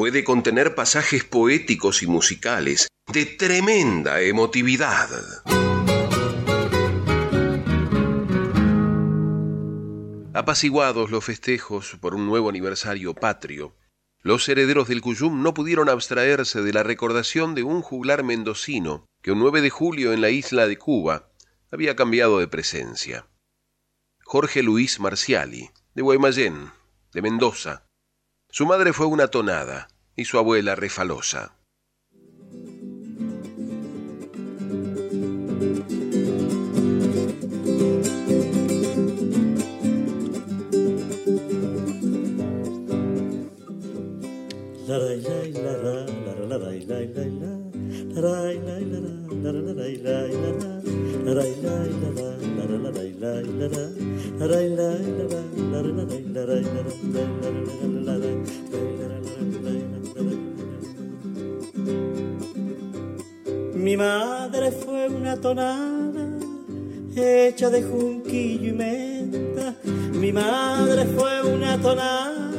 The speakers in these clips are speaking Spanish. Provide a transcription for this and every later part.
puede contener pasajes poéticos y musicales de tremenda emotividad. Apaciguados los festejos por un nuevo aniversario patrio, los herederos del Cuyum no pudieron abstraerse de la recordación de un juglar mendocino que un 9 de julio en la isla de Cuba había cambiado de presencia. Jorge Luis Marciali, de Guaymallén, de Mendoza. Su madre fue una tonada y su abuela refalosa. Mi madre fue una tonada hecha de junquillo y menta. Mi madre fue una tonada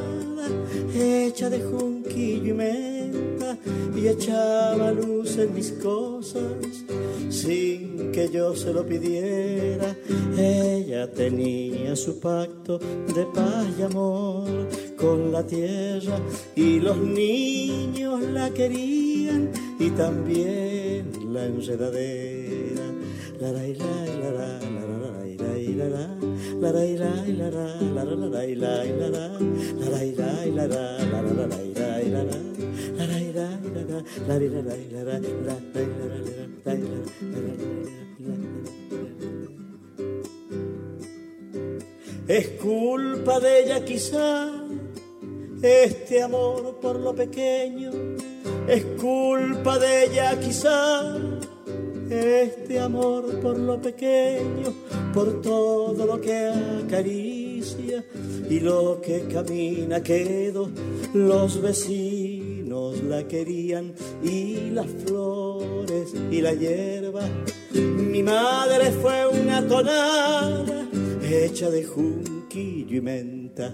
hecha de junquillo y menta y echaba luz en mis cosas sin que yo se lo pidiera. Ella tenía su pacto de paz y amor con la tierra y los niños la querían y también la enredadera. La la la la la la la la la la la la la la la la la Es culpa de ella quizá este amor por lo pequeño, es culpa de ella quizá este amor por lo pequeño, por todo lo que acaricia y lo que camina quedo. Los vecinos la querían y las flores y la hierba. Mi madre fue una tonada hecha de junquillo y menta lenta.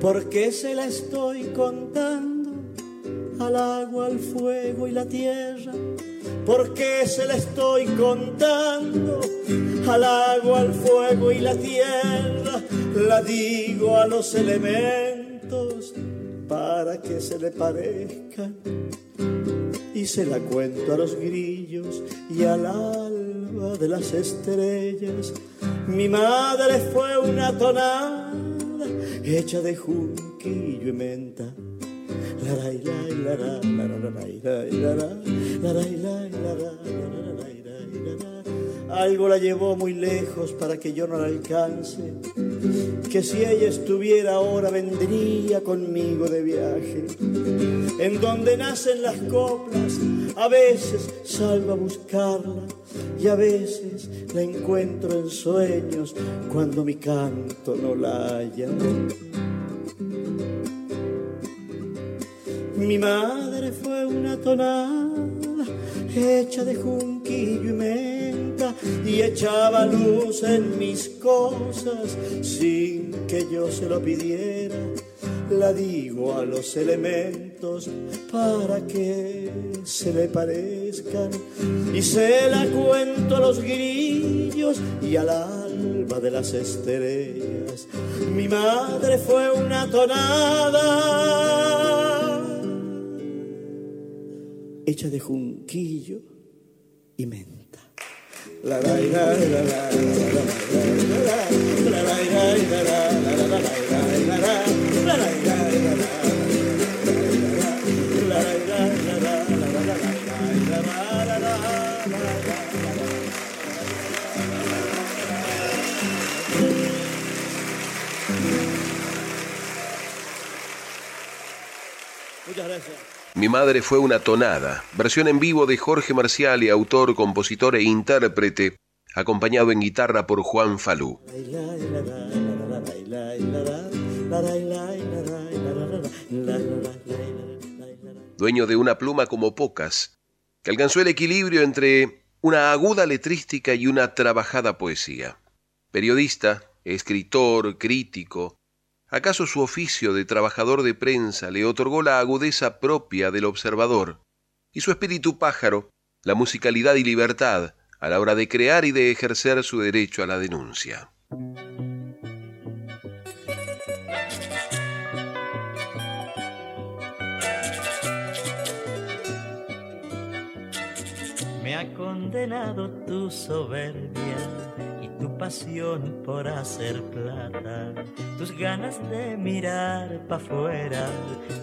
¿Por qué se la estoy contando al agua, al fuego y la tierra? ¿Por qué se la estoy contando al agua, al fuego y la tierra? La digo a los elementos para que se le parezcan y se la cuento a los grillos y al alba de las estrellas. Mi madre fue una tonada hecha de junquillo y menta. Algo la llevó muy lejos para que yo no la alcance. Que si ella estuviera ahora vendría conmigo de viaje. En donde nacen las coplas, a veces salgo a buscarla y a veces la encuentro en sueños cuando mi canto no la haya. Mi madre fue una tonada hecha de junquillo y menta y echaba luz en mis cosas sin que yo se lo pidiera. La digo a los elementos para que se le parezcan y se la cuento a los grillos y al alba de las estrellas. Mi madre fue una tonada hecha de junquillo y menta. Muchas gracias. Mi madre fue una tonada, versión en vivo de Jorge Marcial y autor, compositor e intérprete, acompañado en guitarra por Juan Falú. Dueño de una pluma como pocas, que alcanzó el equilibrio entre una aguda letrística y una trabajada poesía. Periodista, escritor, crítico, ¿acaso su oficio de trabajador de prensa le otorgó la agudeza propia del observador y su espíritu pájaro, la musicalidad y libertad a la hora de crear y de ejercer su derecho a la denuncia? Me ha condenado tu soberbia pasión por hacer plata, tus ganas de mirar pa' afuera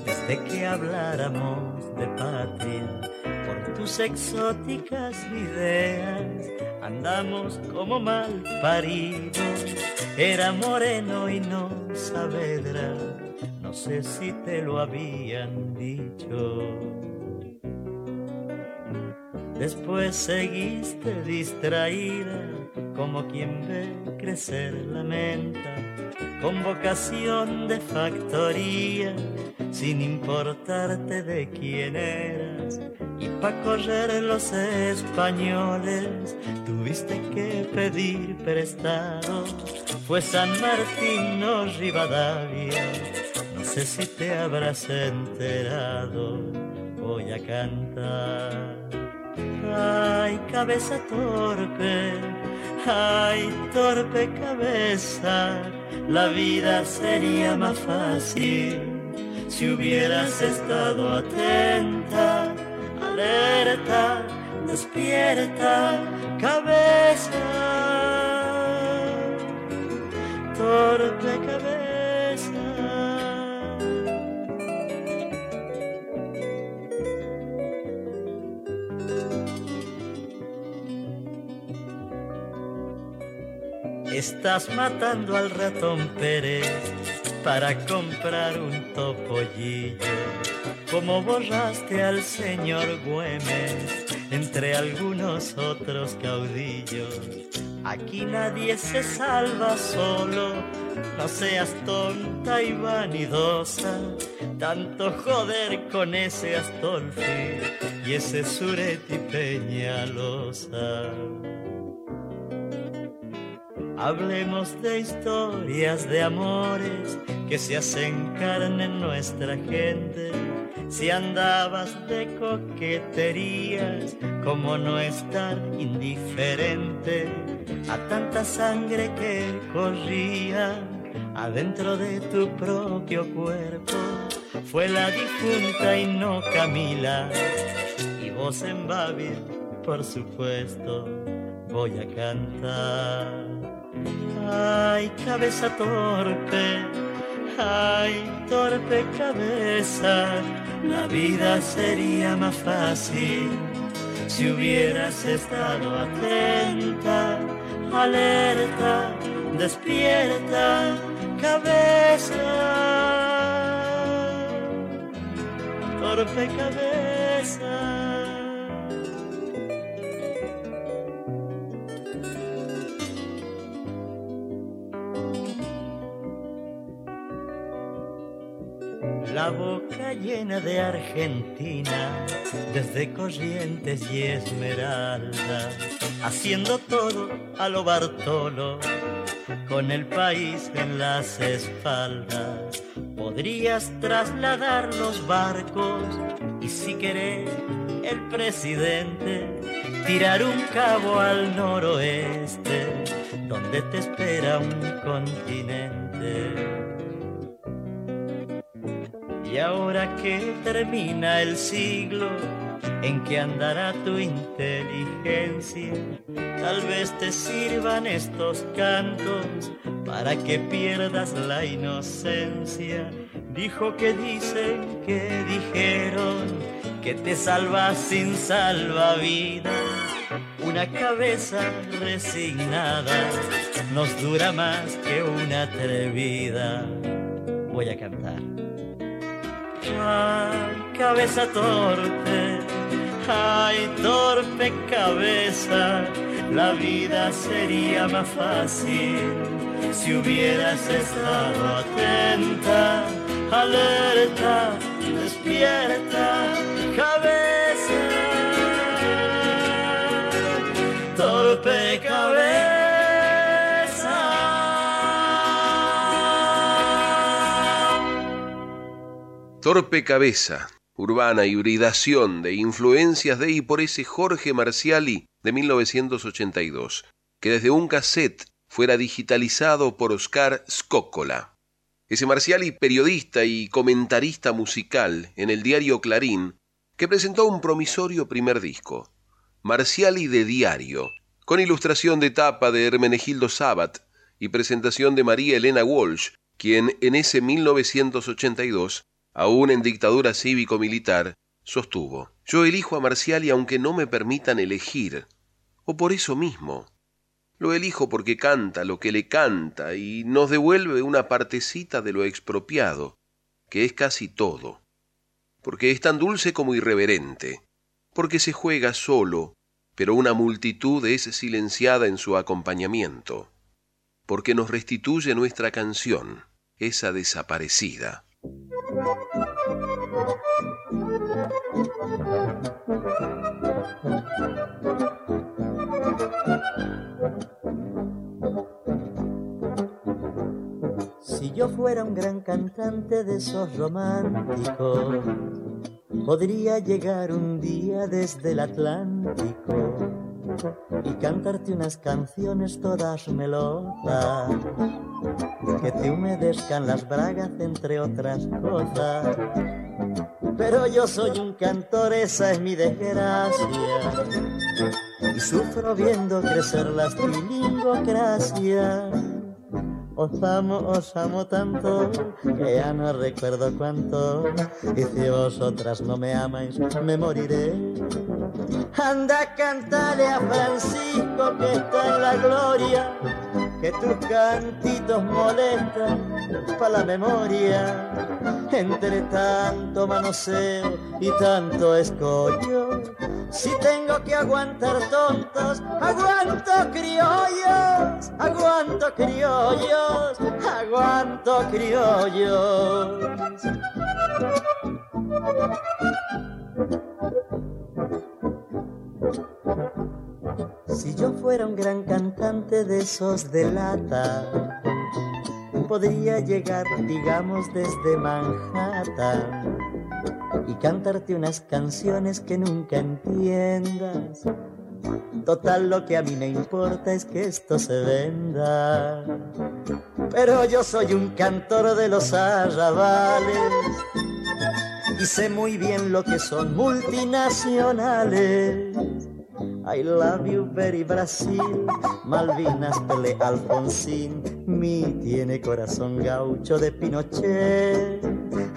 desde que habláramos de patria. Por tus exóticas ideas andamos como mal paridos. Era moreno y no Saavedra, no sé si te lo habían dicho. Después seguiste distraída, como quien ve crecer la menta, con vocación de factoría, sin importarte de quién eras. Y pa' correr los españoles tuviste que pedir prestado. Fue San Martín, no Rivadavia, no sé si te habrás enterado, voy a cantar. Ay, cabeza torpe, ay, torpe cabeza, la vida sería más fácil si hubieras estado atenta, alerta, despierta, cabeza, torpe cabeza. Estás matando al ratón Pérez para comprar un topollillo. Como borraste al señor Güemes entre algunos otros caudillos. Aquí nadie se salva solo, no seas tonta y vanidosa. Tanto joder con ese Astolfi y ese Sureti Peñalosa. Hablemos de historias de amores que se hacen carne en nuestra gente. Si andabas de coqueterías, como no estar indiferente a tanta sangre que corría adentro de tu propio cuerpo. Fue la difunta y no Camila, y vos en Babil, por supuesto, voy a cantar. Ay, cabeza torpe, ay, torpe cabeza, la vida sería más fácil si hubieras estado atenta, alerta, despierta, cabeza, torpe cabeza. Boca llena de Argentina, desde Corrientes y Esmeralda, haciendo todo a lo Bartolo, con el país en las espaldas. Podrías trasladar los barcos y si querés el presidente, tirar un cabo al noroeste, donde te espera un continente. Y ahora que termina el siglo en que andará tu inteligencia, tal vez te sirvan estos cantos para que pierdas la inocencia. Dijo que dicen que dijeron que te salvas sin salvavidas. Una cabeza resignada nos dura más que una atrevida. Voy a cantar. Ay, cabeza torpe, ay, torpe cabeza, la vida sería más fácil si hubieras estado atenta, alerta, despierta, cabeza, torpe cabeza. Torpe cabeza, urbana hibridación de influencias de y por ese Jorge Marciali de 1982, que desde un cassette fuera digitalizado por Oscar Scoccola. Ese Marciali periodista y comentarista musical en el diario Clarín, que presentó un promisorio primer disco, Marciali de Diario, con ilustración de tapa de Hermenegildo Sabat y presentación de María Elena Walsh, quien en ese 1982 aún en dictadura cívico-militar, sostuvo, yo elijo a Marciali aunque no me permitan elegir, o por eso mismo. Lo elijo porque canta lo que le canta y nos devuelve una partecita de lo expropiado, que es casi todo, porque es tan dulce como irreverente, porque se juega solo, pero una multitud es silenciada en su acompañamiento, porque nos restituye nuestra canción, esa desaparecida. Si yo fuera un gran cantante de esos románticos, podría llegar un día desde el Atlántico y cantarte unas canciones todas melosas que te humedezcan las bragas entre otras cosas. Pero yo soy un cantor, esa es mi desgracia. Y sufro viendo crecer las bilingocracias. Os amo, os amo tanto que ya no recuerdo cuánto. Y si vosotras no me amáis, me moriré. Anda, cantale a Francisco que está en la gloria que tus cantitos molestan para la memoria. Entre tanto manoseo y tanto escollo, si tengo que aguantar tontos, aguanto criollos, aguanto criollos, aguanto criollos. Si yo fuera un gran cantante de esos de lata, podría llegar, digamos, desde Manhattan y cantarte unas canciones que nunca entiendas. Total, lo que a mí me importa es que esto se venda. Pero yo soy un cantor de los arrabales y sé muy bien lo que son multinacionales I love you very Brasil, Malvinas, Pele, Alfonsín, mi tiene corazón gaucho de Pinochet.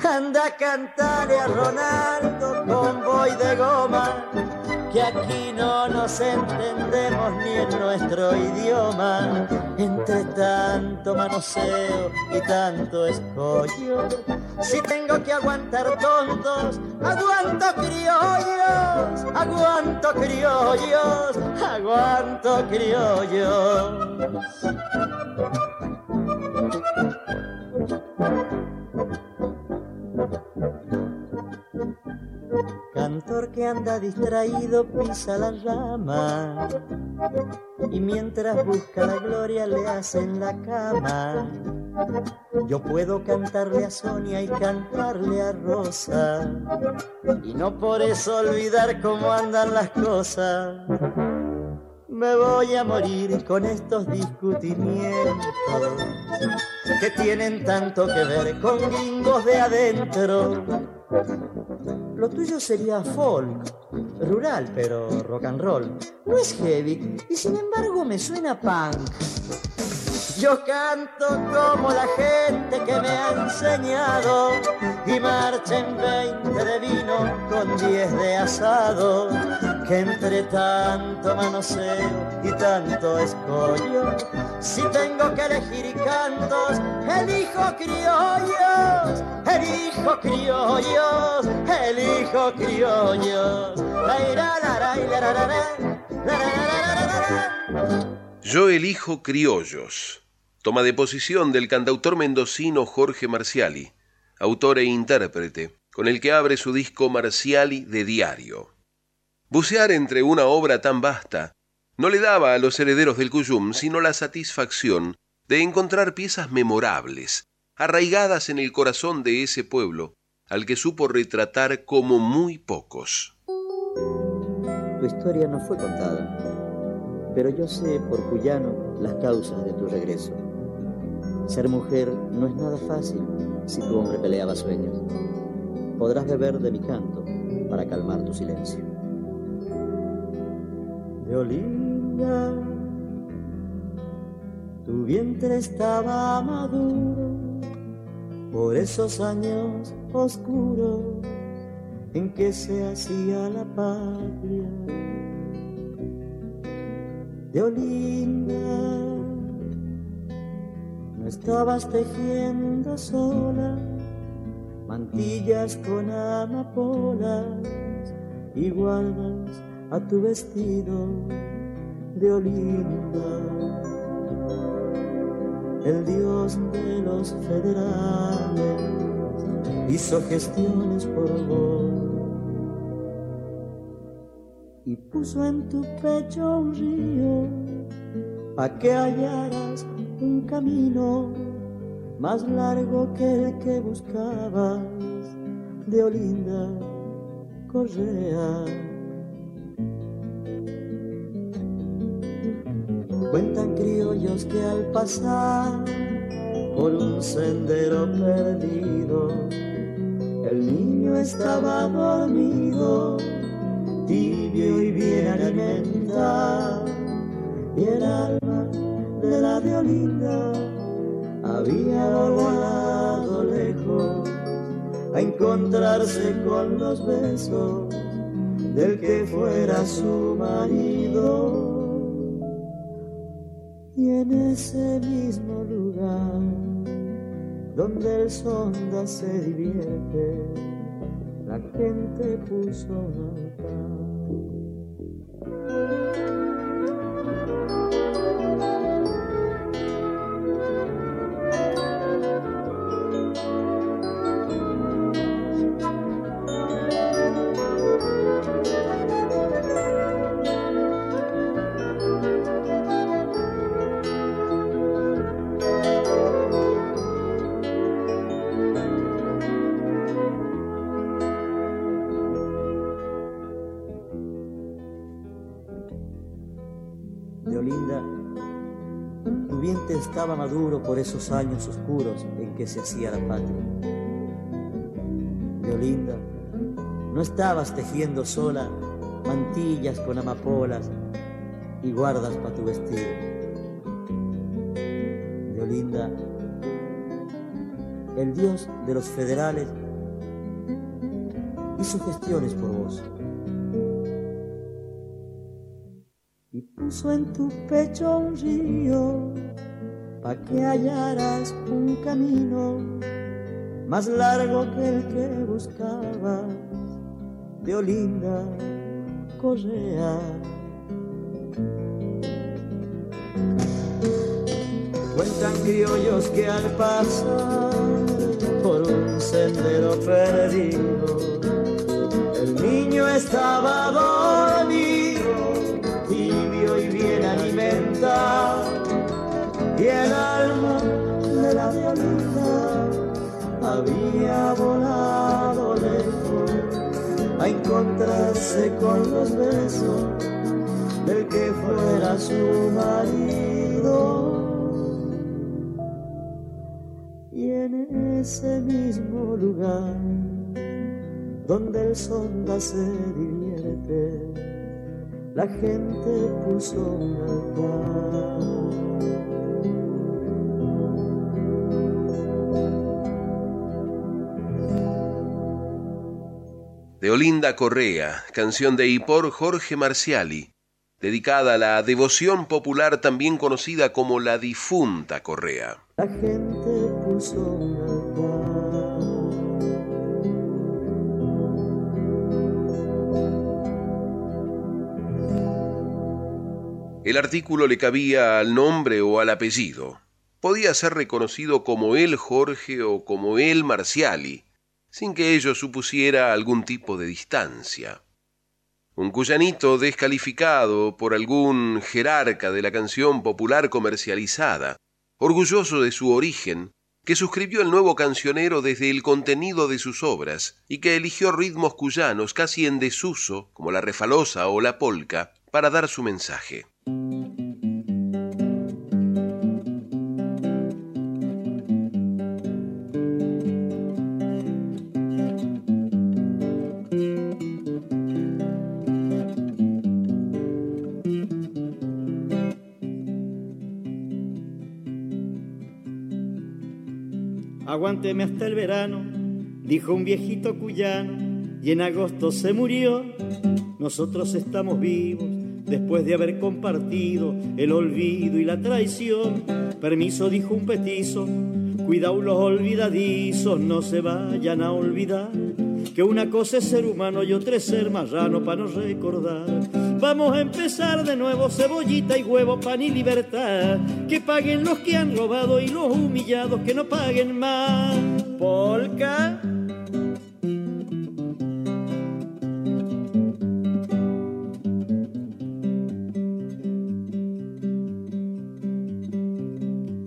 Anda a cantarle a Ronaldo con boy de goma, que aquí no nos entendemos ni en nuestro idioma. Entre tanto manoseo y tanto escollo, si tengo que aguantar tontos, aguanto criollos, aguanto criollos, aguanto criollos. Cantor que anda distraído pisa la rama y mientras busca la gloria le hacen la cama. Yo puedo cantarle a Sonia y cantarle a Rosa y no por eso olvidar cómo andan las cosas. Me voy a morir con estos discutimientos que tienen tanto que ver con gringos de adentro. Lo tuyo sería folk, rural, pero rock and roll. No es heavy y sin embargo me suena punk. Yo canto como la gente que me ha enseñado y marcha en 20 de vino con 10 de asado que entre tanto manoseo y tanto escollo, si tengo que elegir cantos, elijo criollos, elijo criollos, elijo criollos. Yo elijo criollos. Toma de posición del cantautor mendocino Jorge Marciali, autor e intérprete, con el que abre su disco Marciali de diario. Bucear entre una obra tan vasta no le daba a los herederos del Cuyum sino la satisfacción de encontrar piezas memorables, arraigadas en el corazón de ese pueblo, al que supo retratar como muy pocos. Tu historia no fue contada, pero yo sé por cuyano las causas de tu regreso. Ser mujer no es nada fácil si tu hombre peleaba sueños. Podrás beber de mi canto para calmar tu silencio. Olinda, tu vientre estaba maduro por esos años oscuros en que se hacía la patria. De Olinda, no estabas tejiendo sola mantillas con amapolas y guardas a tu vestido de Olinda. El dios de los federales hizo gestiones por vos y puso en tu pecho un río pa' que hallaras un camino más largo que el que buscabas de Olinda Correa. Cuentan criollos que al pasar por un sendero perdido, el niño estaba dormido, tibio y bien alimentado, y el alma de la violinda había volado lejos a encontrarse con los besos del que fuera su marido y en ese mismo lugar donde el sonda se divierte, la gente puso un altar. Estaba maduro por esos años oscuros en que se hacía la patria. Leolinda, no estabas tejiendo sola mantillas con amapolas y guardas para tu vestido. Leolinda, el dios de los federales hizo gestiones por vos. Y puso en tu pecho un río que hallaras un camino más largo que el que buscabas de Olinda Correa. Cuentan criollos que al pasar por un sendero perdido, había volado lejos a encontrarse con los besos del que fuera su marido. Y en ese mismo lugar donde el sonda se divierte, la gente puso un altar. De Olinda Correa, canción de y por Jorge Marciali, dedicada a la devoción popular también conocida como la difunta Correa. La gente puso El artículo le cabía al nombre o al apellido. Podía ser reconocido como el Jorge o como el Marciali, sin que ello supusiera algún tipo de distancia. Un cuyanito descalificado por algún jerarca de la canción popular comercializada, orgulloso de su origen, que suscribió el nuevo cancionero desde el contenido de sus obras y que eligió ritmos cuyanos casi en desuso, como la refalosa o la polca, para dar su mensaje. Aguánteme hasta el verano, dijo un viejito cuyano, y en agosto se murió. Nosotros estamos vivos después de haber compartido el olvido y la traición. Permiso, dijo un petizo, cuidado los olvidadizos, no se vayan a olvidar que una cosa es ser humano y otra es ser marrano para no recordar. Vamos a empezar de nuevo, cebollita y huevo, pan y libertad. Que paguen los que han robado y los humillados que no paguen más. Polka.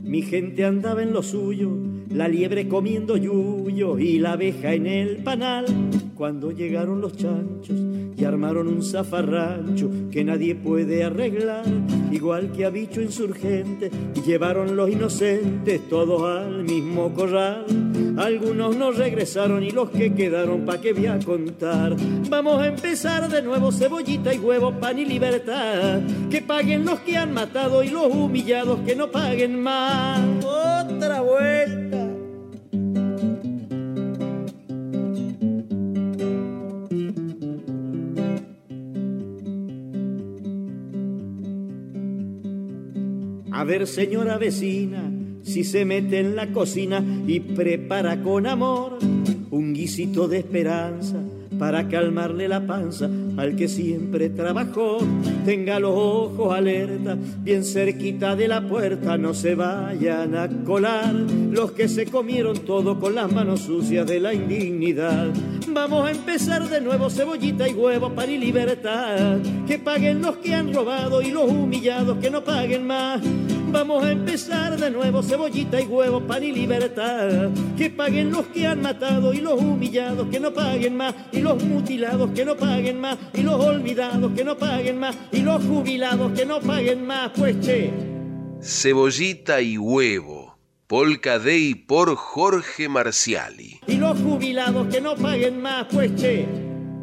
Mi gente andaba en lo suyo, la liebre comiendo yuyo y la abeja en el panal. Cuando llegaron los chanchos y armaron un zafarrancho que nadie puede arreglar, igual que a bicho insurgente, y llevaron los inocentes todos al mismo corral. Algunos no regresaron y los que quedaron, pa' que voy a contar. Vamos a empezar de nuevo, cebollita y huevo, pan y libertad. Que paguen los que han matado y los humillados que no paguen más. Otra vuelta. Ver, señora vecina, si se mete en la cocina y prepara con amor un guisito de esperanza para calmarle la panza al que siempre trabajó. Tenga los ojos alerta, bien cerquita de la puerta, no se vayan a colar los que se comieron todo con las manos sucias de la indignidad. Vamos a empezar de nuevo, cebollita y huevo, para libertad. Que paguen los que han robado y los humillados que no paguen más. Vamos a empezar de nuevo, cebollita y huevo, pan y libertad. Que paguen los que han matado y los humillados que no paguen más. Y los mutilados que no paguen más. Y los olvidados que no paguen más. Y los jubilados que no paguen más. Pues che. Cebollita y huevo. Polka Day por Jorge Marciali. Y los jubilados que no paguen más. Pues che.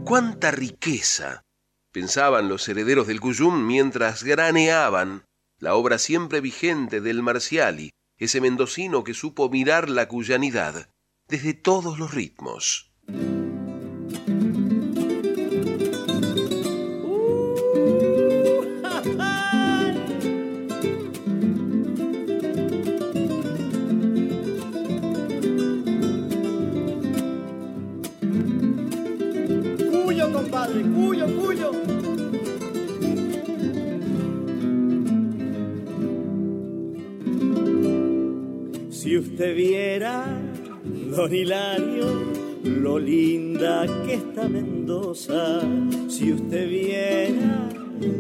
¡Cuánta riqueza! Pensaban los herederos del Cuyum mientras graneaban la obra siempre vigente del Marciali, ese mendocino que supo mirar la cuyanidad desde todos los ritmos. Usted viera, don Hilario, lo linda que está Mendoza. Si usted viera,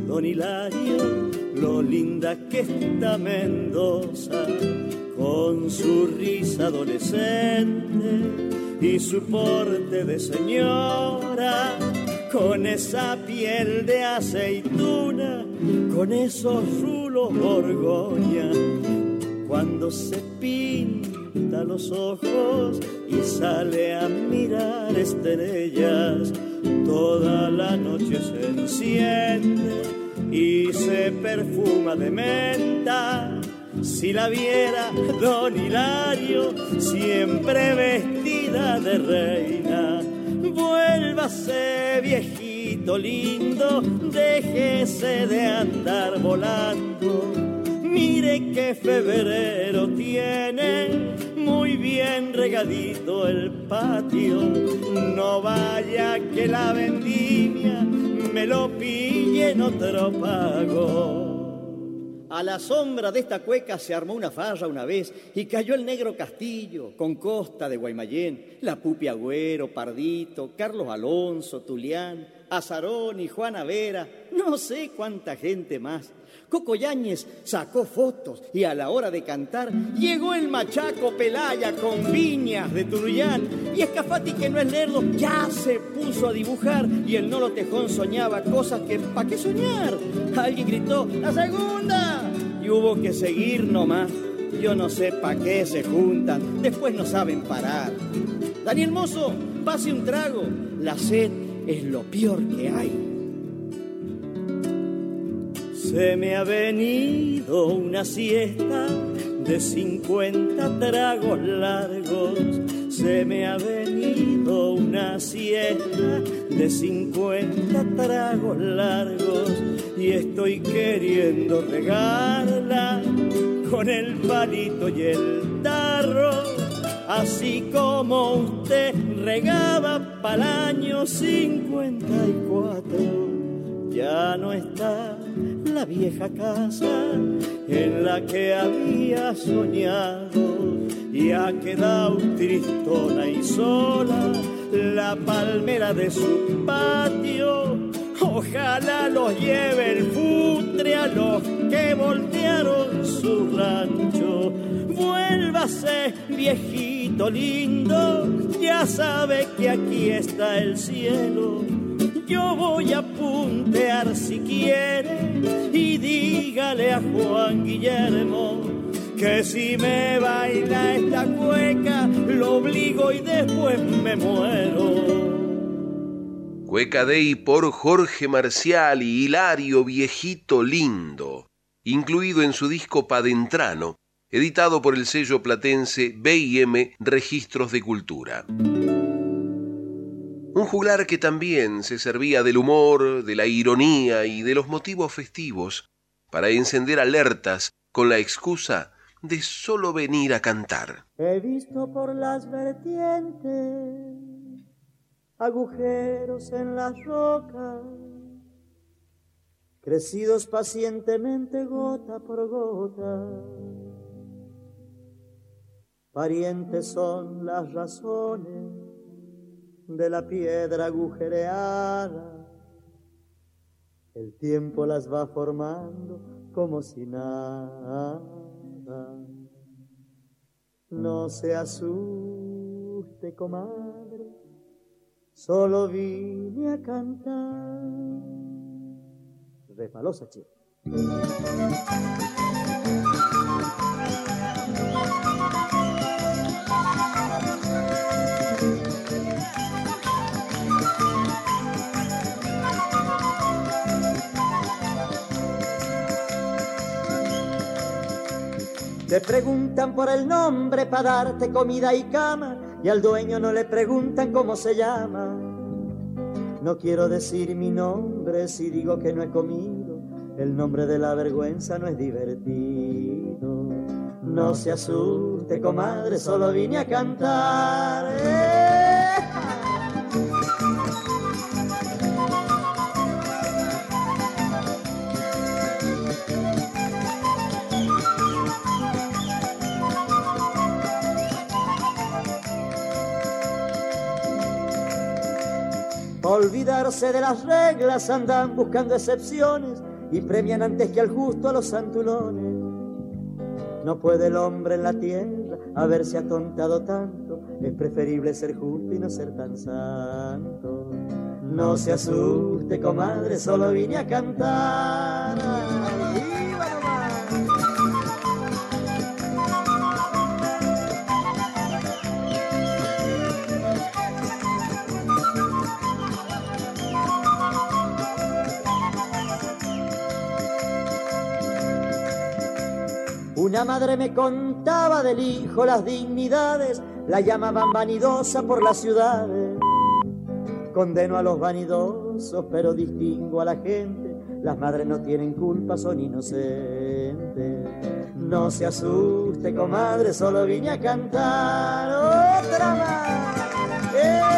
don Hilario, lo linda que está Mendoza. Con su risa adolescente y su porte de señora. Con esa piel de aceituna, con esos rulos borgoña cuando se pinta los ojos y sale a mirar estrellas, toda la noche se enciende y se perfuma de menta. Si la viera don Hilario, siempre vestida de reina, Vuélvase viejito lindo, déjese de andar volando. Mire que febrero tiene muy bien regadito el patio. No vaya que la vendimia me lo pille en otro pago. A la sombra de esta cueca se armó una farra una vez y cayó el negro Castillo con Costa de Guaymallén, la Pupi Agüero, Pardito, Carlos Alonso, Tulián, Azarón y Juana Vera, no sé cuánta gente más. Coco Yáñez sacó fotos y a la hora de cantar llegó el machaco Pelaya con viñas de Turuyán y Escafati que no es lerdo ya se puso a dibujar y el Nolo Tejón soñaba cosas que ¿pa' qué soñar? Alguien gritó ¡La segunda! y hubo que seguir nomás. Yo no sé pa' qué se juntan, después no saben parar. Daniel Mozo, pase un trago, la sed es lo peor que hay. Se me ha venido una siesta de 50 tragos largos. Se me ha venido una siesta de 50 tragos largos. Y estoy queriendo regarla con el palito y el tarro. Así como usted regaba para el año 54. Ya no está la vieja casa en la que había soñado y ha quedado tristona y sola la palmera de su patio. Ojalá los lleve el futre a los que voltearon su rancho. Vuélvase, viejito lindo, ya sabe que aquí está el cielo yo voy a puntear si quiere a Juan Guillermo que si me baila esta cueca lo obligo y después me muero. Cueca Dei por Jorge Marcial y Hilario Viejito Lindo, incluido en su disco Padentrano, editado por el sello platense BM Registros de Cultura. Un juglar que también se servía del humor, de la ironía y de los motivos festivos para encender alertas con la excusa de solo venir a cantar. He visto por las vertientes agujeros en las rocas, crecidos pacientemente gota por gota. Parientes son las razones de la piedra agujereada. El tiempo las va formando como si nada. No se asuste, comadre, solo vine a cantar. Chico. Te preguntan por el nombre para darte comida y cama y al dueño no le preguntan cómo se llama. No quiero decir mi nombre si digo que no he comido. El nombre de la vergüenza no es divertido. No se asuste, comadre, solo vine a cantar. Olvidarse de las reglas andan buscando excepciones y premian antes que al justo a los santulones. No puede el hombre en la tierra haberse atontado tanto, es preferible ser justo y no ser tan santo. No se asuste, comadre, solo vine a cantar. Una madre me contaba del hijo las dignidades, la llamaban vanidosa por las ciudades. condeno a los vanidosos, pero distingo a la gente. Las madres no tienen culpa, son inocentes. No se asuste, comadre, solo vine a cantar otra más.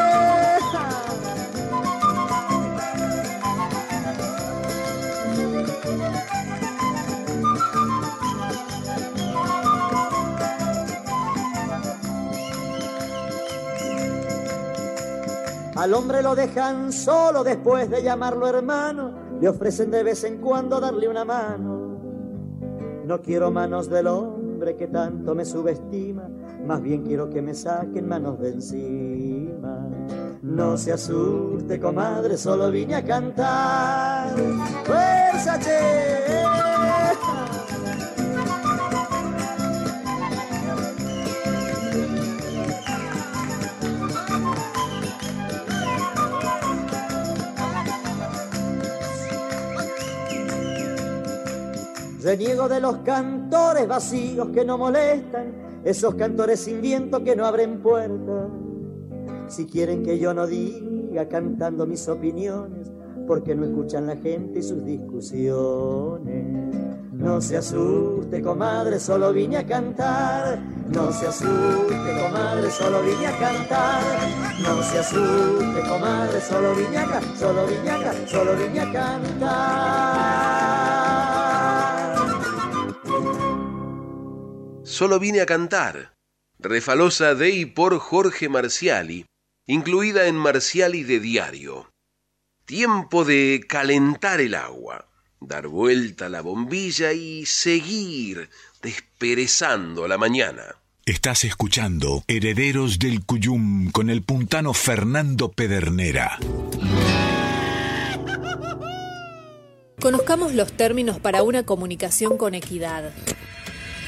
Al hombre lo dejan solo después de llamarlo hermano, le ofrecen de vez en cuando darle una mano. No quiero manos del hombre que tanto me subestima, más bien quiero que me saquen manos de encima. No se asuste, comadre, solo vine a cantar. ¡Fuerza, Reniego de los cantores vacíos que no molestan, esos cantores sin viento que no abren puertas. Si quieren que yo no diga cantando mis opiniones, porque no escuchan la gente y sus discusiones. No se asuste, comadre, solo vine a cantar. No se asuste, comadre, solo vine a cantar. No se asuste, comadre, solo vine a cantar. Solo vine a cantar, solo vine a cantar. Solo vine a cantar. Refalosa de y por Jorge Marciali, incluida en Marciali de Diario. Tiempo de calentar el agua, dar vuelta a la bombilla y seguir desperezando la mañana. Estás escuchando Herederos del Cuyum con el puntano Fernando Pedernera. Conozcamos los términos para una comunicación con equidad.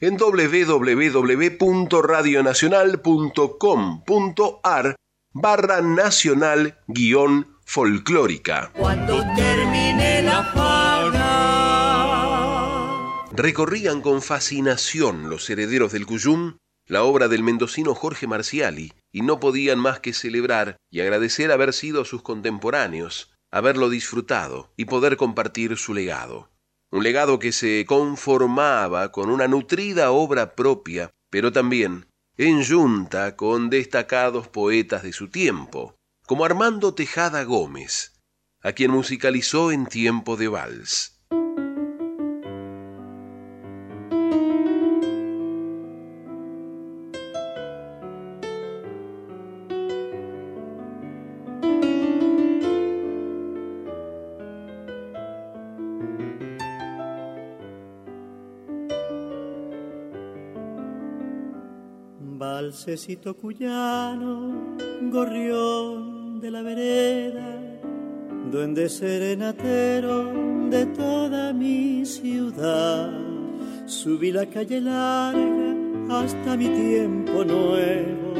en www.radionacional.com.ar barra nacional guion folclórica. Cuando termine la fauna. Recorrían con fascinación los herederos del Cuyum la obra del mendocino Jorge Marciali y no podían más que celebrar y agradecer haber sido sus contemporáneos, haberlo disfrutado y poder compartir su legado un legado que se conformaba con una nutrida obra propia, pero también en junta con destacados poetas de su tiempo, como Armando Tejada Gómez, a quien musicalizó en tiempo de vals. Valsecito cuyano, gorrión de la vereda, duende serenatero de toda mi ciudad. Subí la calle larga hasta mi tiempo nuevo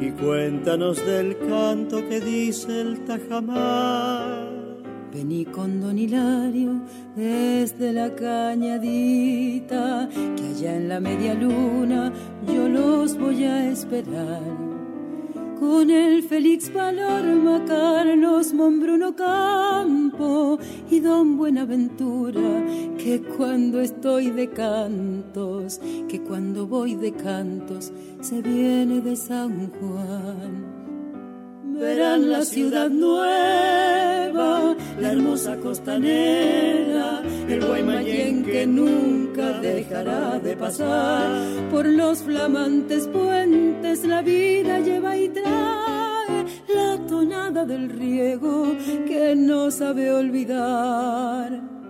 y cuéntanos del canto que dice el tajamar. Vení con don Hilario desde la cañadita, que allá en la media luna yo los voy a esperar. Con el Félix Palorma, Carlos Mombruno Campo y Don Buenaventura, que cuando estoy de cantos, que cuando voy de cantos, se viene de San Juan verán la ciudad nueva, la hermosa costanera, el Guaymallén que nunca dejará de pasar. Por los flamantes puentes la vida lleva y trae la tonada del riego que no sabe olvidar.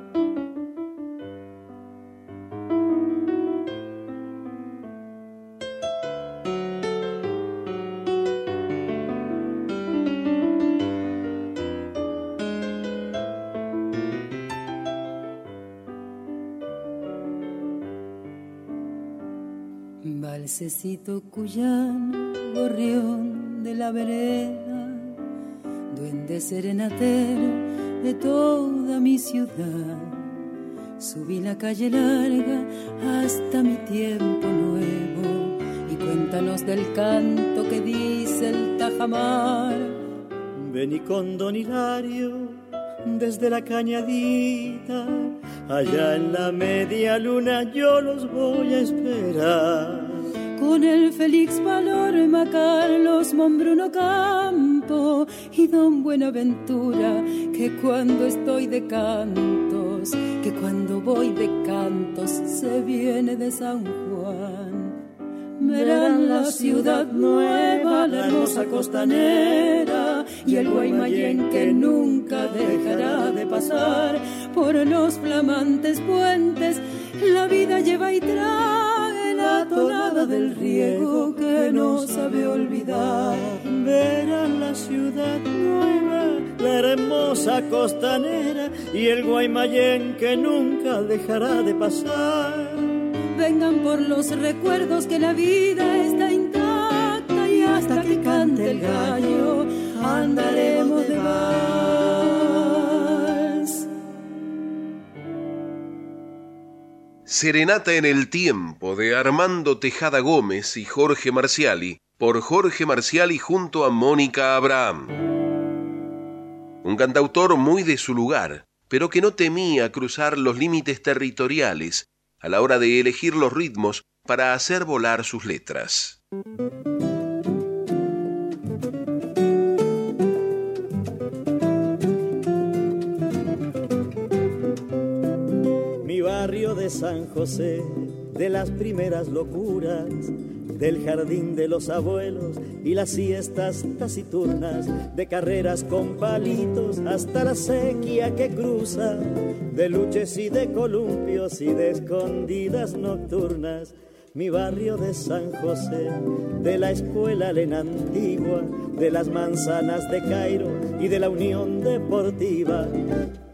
Necesito cuyano, gorrión de la vereda, duende serenatero de toda mi ciudad. Subí la calle larga hasta mi tiempo nuevo y cuéntanos del canto que dice el tajamar. Vení con don Hilario desde la cañadita, allá en la media luna yo los voy a esperar con el Félix Palorma, Carlos Mombruno Campo y Don Buenaventura, que cuando estoy de cantos, que cuando voy de cantos, se viene de San Juan. Verán la ciudad nueva, la hermosa costanera y el Guaymallén que nunca dejará de pasar por los flamantes puentes. La vida lleva y trae la tonada del riego que no sabe olvidar. Verán la ciudad nueva, la hermosa costanera y el Guaymallén que nunca dejará de pasar. Vengan por los recuerdos que la vida está intacta y hasta que cante el gallo andaremos de Serenata en el tiempo de Armando Tejada Gómez y Jorge Marciali, por Jorge Marciali junto a Mónica Abraham. Un cantautor muy de su lugar, pero que no temía cruzar los límites territoriales a la hora de elegir los ritmos para hacer volar sus letras. De San José, de las primeras locuras, del jardín de los abuelos y las siestas taciturnas, de carreras con palitos hasta la sequía que cruza, de luches y de columpios y de escondidas nocturnas mi barrio de San José, de la escuela Lena Antigua, de las manzanas de Cairo y de la Unión Deportiva.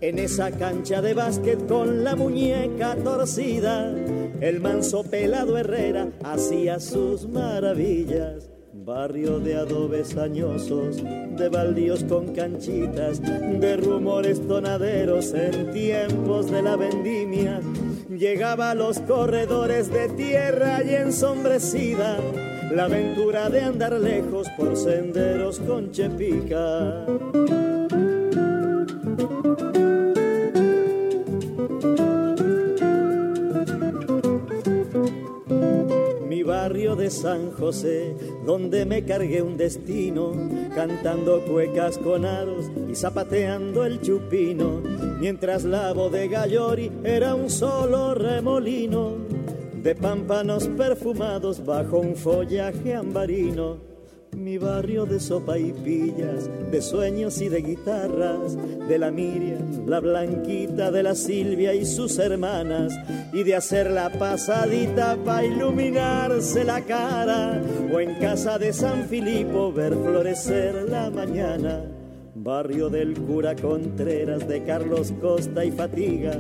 En esa cancha de básquet con la muñeca torcida, el manso pelado Herrera hacía sus maravillas. Barrio de adobes añosos, de baldíos con canchitas, de rumores tonaderos en tiempos de la vendimia. Llegaba a los corredores de tierra y ensombrecida, la aventura de andar lejos por senderos con chepica. De San José, donde me cargué un destino, cantando cuecas con aros y zapateando el chupino, mientras la bodega Llori era un solo remolino de pámpanos perfumados bajo un follaje ambarino mi barrio de sopa y pillas, de sueños y de guitarras, de la Miriam, la Blanquita, de la Silvia y sus hermanas, y de hacer la pasadita para iluminarse la cara, o en casa de San Filipo ver florecer la mañana barrio del cura Contreras, de Carlos Costa y Fatiga,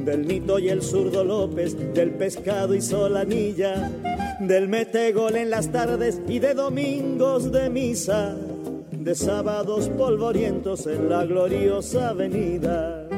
del Nito y el zurdo López, del pescado y Solanilla, del metegol en las tardes y de domingos de misa. de sábados polvorientos en la gloriosa avenida.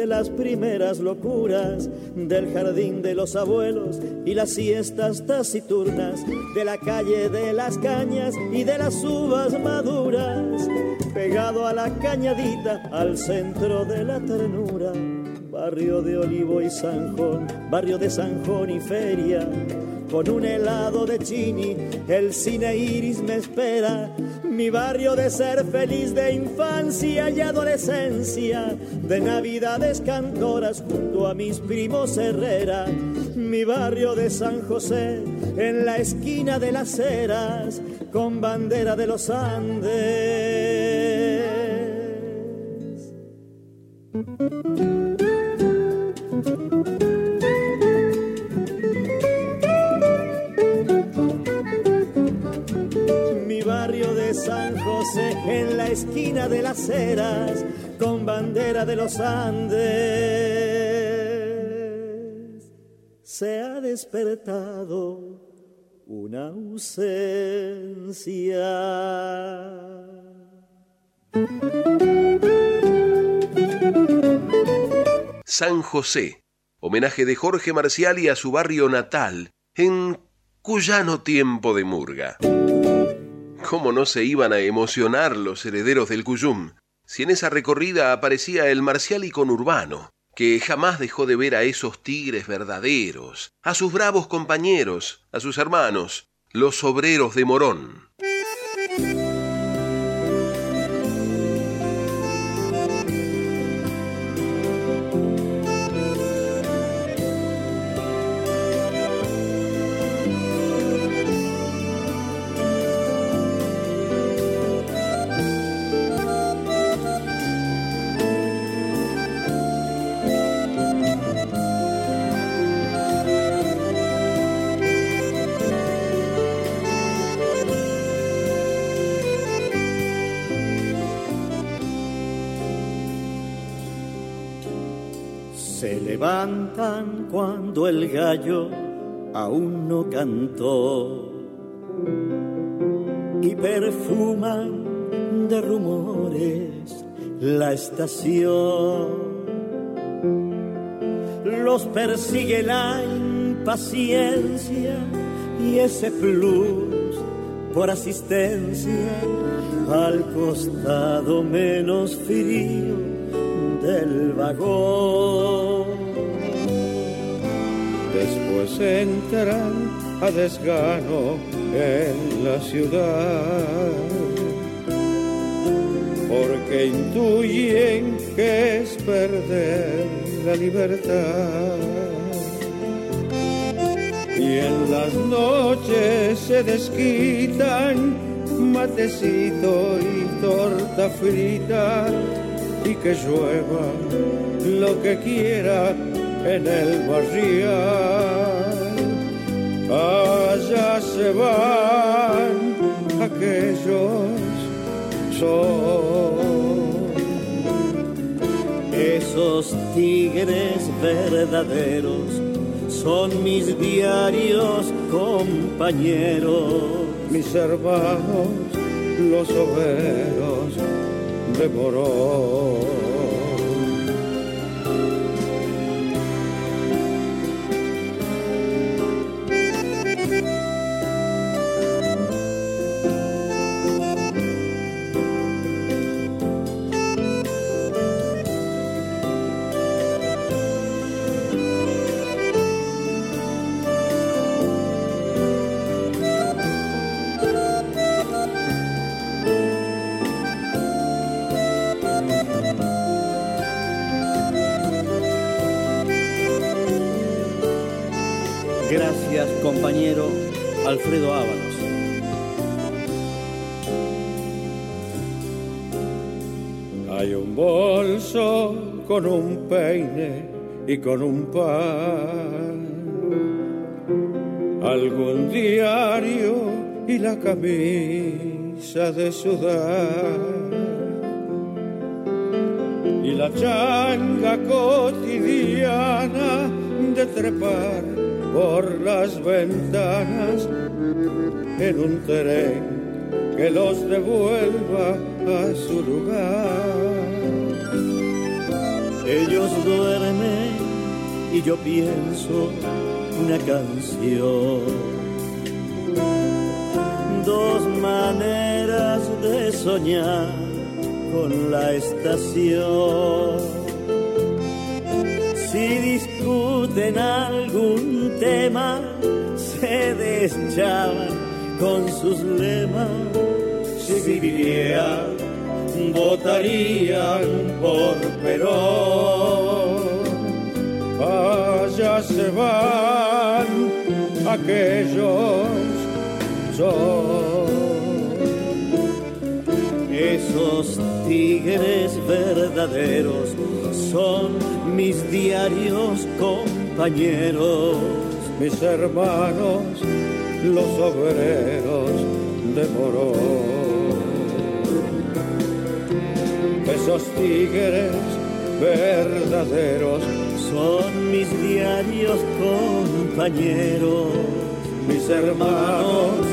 De las primeras locuras, del jardín de los abuelos y las siestas taciturnas, de la calle de las cañas y de las uvas maduras, pegado a la cañadita, al centro de la ternura, barrio de Olivo y Sanjón, barrio de Sanjón y Feria con un helado de chini, el cine iris me espera. Mi barrio de ser feliz de infancia y adolescencia, de navidades cantoras junto a mis primos Herrera. Mi barrio de San José, en la esquina de las eras, con bandera de los Andes. En la esquina de las eras con bandera de los Andes. Se ha despertado una ausencia. San José, homenaje de Jorge Marcial y a su barrio natal, en Cuyano Tiempo de Murga. ¿Cómo no se iban a emocionar los herederos del Cuyum? Si en esa recorrida aparecía el marcial y conurbano, que jamás dejó de ver a esos tigres verdaderos, a sus bravos compañeros, a sus hermanos, los obreros de Morón. Gallo aún no cantó y perfuman de rumores la estación. Los persigue la impaciencia y ese plus por asistencia al costado menos frío del vagón. Después entran a desgano en la ciudad, porque intuyen que es perder la libertad. Y en las noches se desquitan matecito y torta frita y que llueva lo que quiera en el barrial. Allá se van aquellos son esos tigres verdaderos son mis diarios compañeros, mis hermanos, los obreros de Morón. Y con un pan algún diario y la camisa de sudar y la changa cotidiana de trepar por las ventanas en un tren que los devuelva a su lugar. Ellos duermen y yo pienso una canción. Dos maneras de soñar con la estación. Si discuten algún tema, se deschaban con sus lemas. Si vivieran, votarían por Perón. Allá se van aquellos son esos tigres verdaderos son mis diarios compañeros, mis hermanos, los obreros de Morón. Esos tigres verdaderos son mis diarios compañeros, mis hermanos,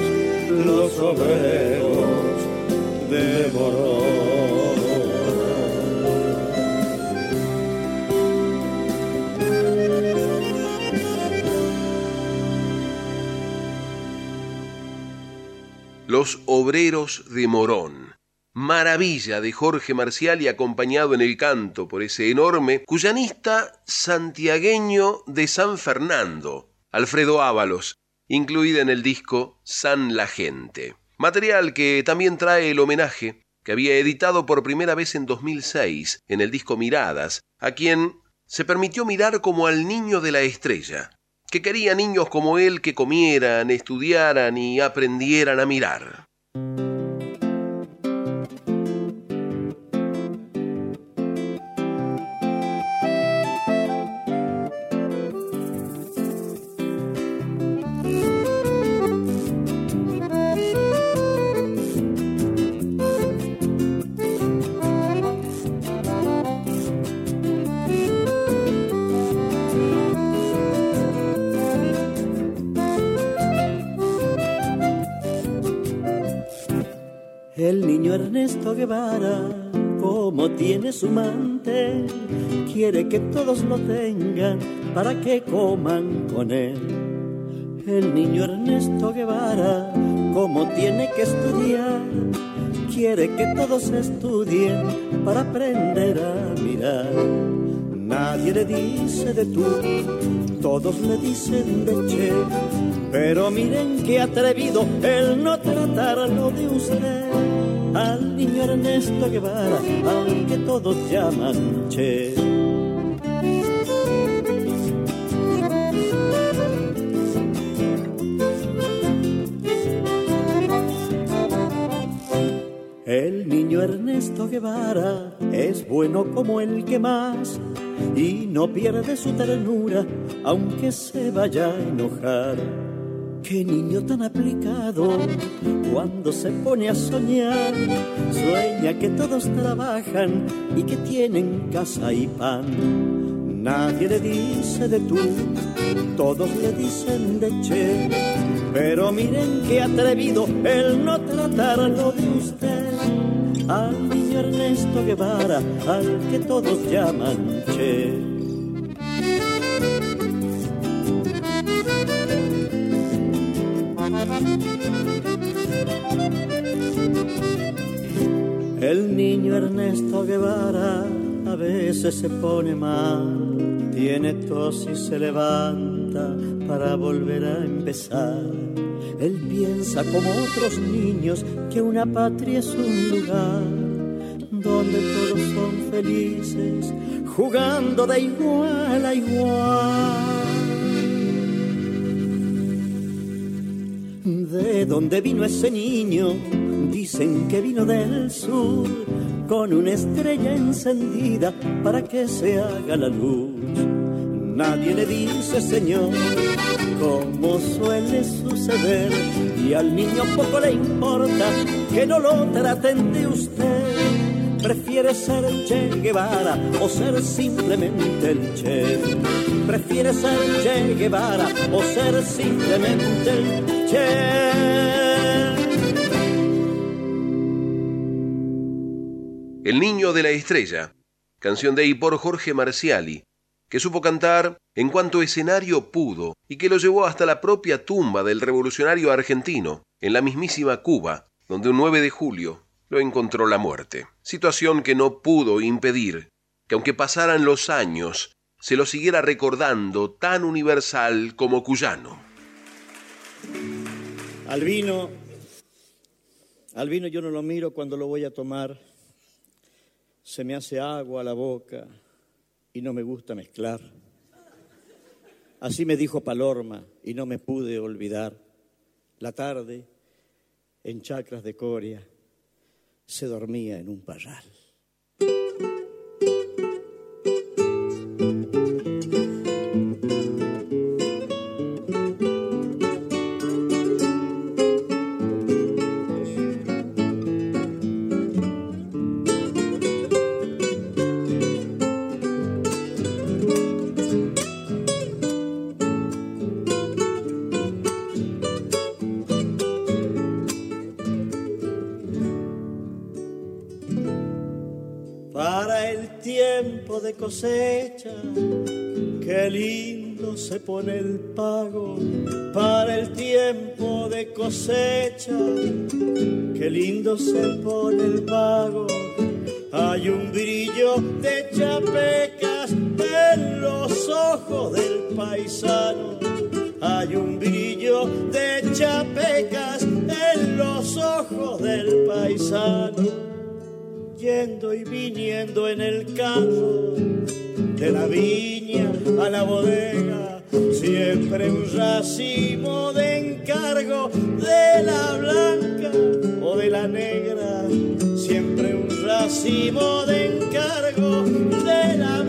los obreros los obreros de Morón. Maravilla de Jorge Marcial y acompañado en el canto por ese enorme cuyanista santiagueño de San Fernando, Alfredo Ábalos, incluida en el disco San la Gente. Material que también trae el homenaje que había editado por primera vez en 2006 en el disco Miradas, a quien se permitió mirar como al niño de la estrella, que quería niños como él que comieran, estudiaran y aprendieran a mirar. Su mantel, quiere que todos lo tengan para que coman con él. El niño Ernesto Guevara, como tiene que estudiar, quiere que todos estudien para aprender a mirar. Nadie le dice de tú, todos le dicen de che, pero miren qué atrevido el no tratarlo de usted niño Ernesto Guevara, al que todos llaman Che. El niño Ernesto Guevara es bueno como el que más y no pierde su ternura aunque se vaya a enojar Qué niño tan aplicado cuando se pone a soñar. Sueña que todos trabajan y que tienen casa y pan. Nadie le dice de tú, todos le dicen de che. Pero miren qué atrevido el no tratarlo de usted. Al niño Ernesto Guevara, al que todos llaman che. El niño Ernesto Guevara a veces se pone mal, tiene tos y se levanta para volver a empezar. Él piensa como otros niños que una patria es un lugar donde todos son felices, jugando de igual a igual. ¿De dónde vino ese niño? Dicen que vino del sur con una estrella encendida para que se haga la luz. nadie le dice señor, como suele suceder, y al niño poco le importa que no lo traten de usted. Prefiere ser Che Guevara o ser simplemente el Che. Prefiere ser Che Guevara o ser simplemente el Che. El niño de la estrella, canción de y por Jorge Marciali, que supo cantar en cuanto escenario pudo y que lo llevó hasta la propia tumba del revolucionario argentino, en la mismísima Cuba, donde un 9 de julio lo encontró la muerte. Situación que no pudo impedir que aunque pasaran los años, se lo siguiera recordando tan universal como cuyano. Al vino, al vino yo no lo miro cuando lo voy a tomar se me hace agua a la boca y no me gusta mezclar. Así me dijo Palorma y no me pude olvidar. La tarde, en chacras de Coria, se dormía en un parral. Cosecha, qué lindo se pone el pago para el tiempo de cosecha, qué lindo se pone el pago. Hay un brillo de chapecas en los ojos del paisano. Hay un brillo de chapecas en los ojos del paisano yendo y viniendo en el carro de la viña a la bodega, siempre un racimo de encargo de la blanca o de la negra, siempre un racimo de encargo de la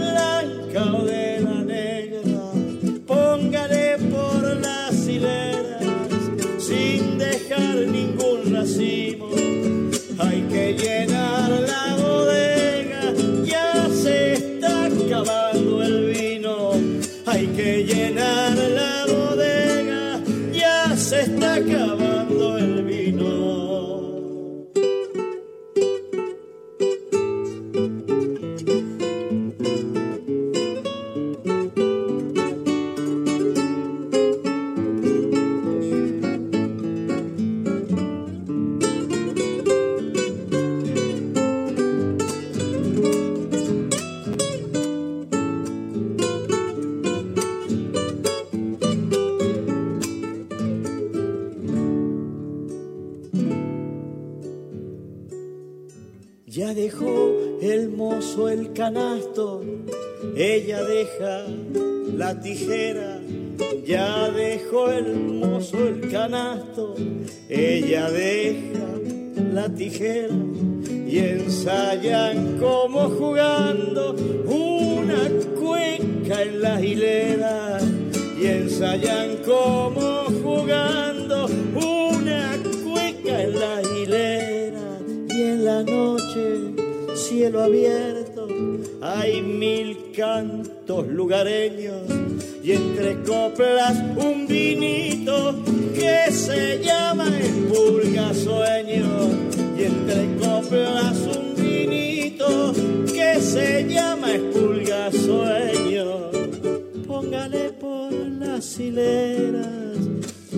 por las hileras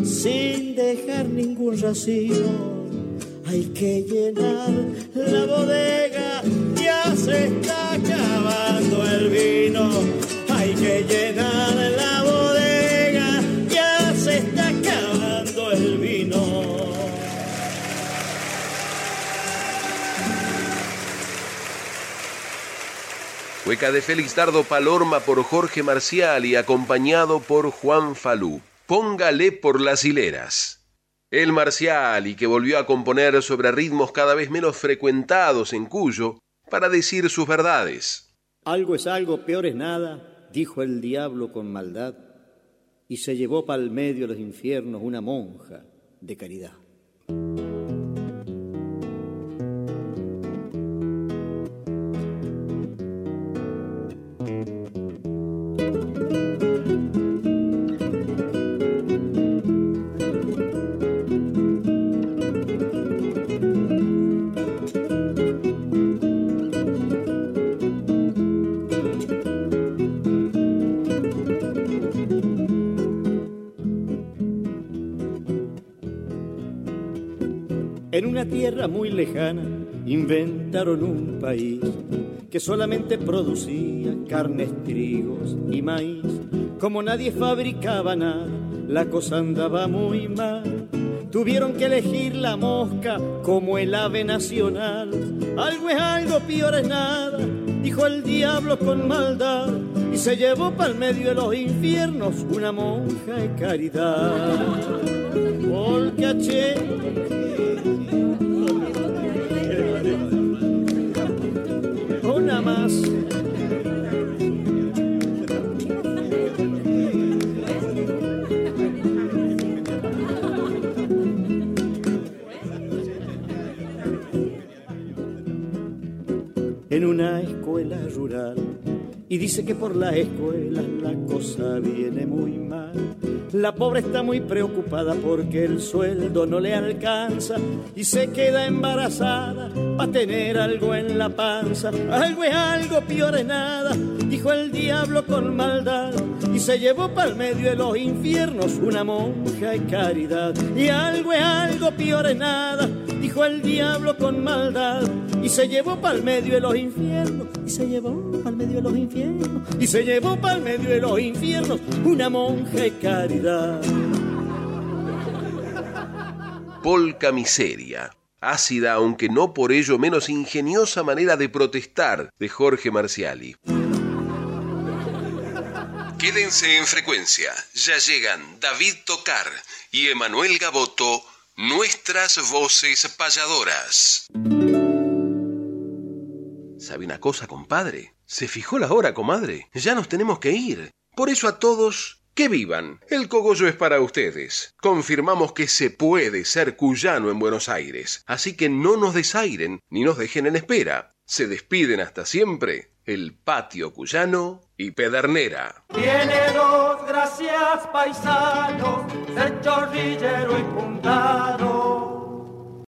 sin dejar ningún racimo hay que llenar la bodega, ya se está acabando el vino. Hueca de Félix Dardo Palorma por Jorge Marcial y acompañado por Juan Falú. Póngale por las hileras. El marcial y que volvió a componer sobre ritmos cada vez menos frecuentados en Cuyo para decir sus verdades. Algo es algo, peor es nada, dijo el diablo con maldad, y se llevó pa'l medio de los infiernos una monja de caridad. Inventaron un país que solamente producía carnes, trigos y maíz. Como nadie fabricaba nada, la cosa andaba muy mal. Tuvieron que elegir la mosca como el ave nacional. Algo es algo, peor es nada, dijo el diablo con maldad. Y se llevó para el medio de los infiernos una monja de caridad. Porque y dice que por la escuela la cosa viene muy mal. La pobre está muy preocupada porque el sueldo no le alcanza y se queda embarazada para tener algo en la panza. Algo es algo, peor es nada, dijo el diablo con maldad y se llevó para el medio de los infiernos una monja de caridad. Y algo es algo, peor es nada, dijo el diablo con maldad y se llevó para el medio de los infiernos y se llevó medio de los infiernos y se llevó para el medio de los infiernos una monja de caridad. Polca miseria. Ácida, aunque no por ello menos ingeniosa manera de protestar de Jorge Marciali. Quédense en frecuencia. Ya llegan David Tocar y Emanuel Gaboto, nuestras voces payadoras. ¿Sabe una cosa, compadre? Se fijó la hora, comadre. Ya nos tenemos que ir. Por eso a todos, que vivan. El cogollo es para ustedes. Confirmamos que se puede ser cuyano en Buenos Aires. Así que no nos desairen ni nos dejen en espera. Se despiden hasta siempre el patio cuyano y Pedernera. Tiene dos gracias paisanos, de chorrillero y puntado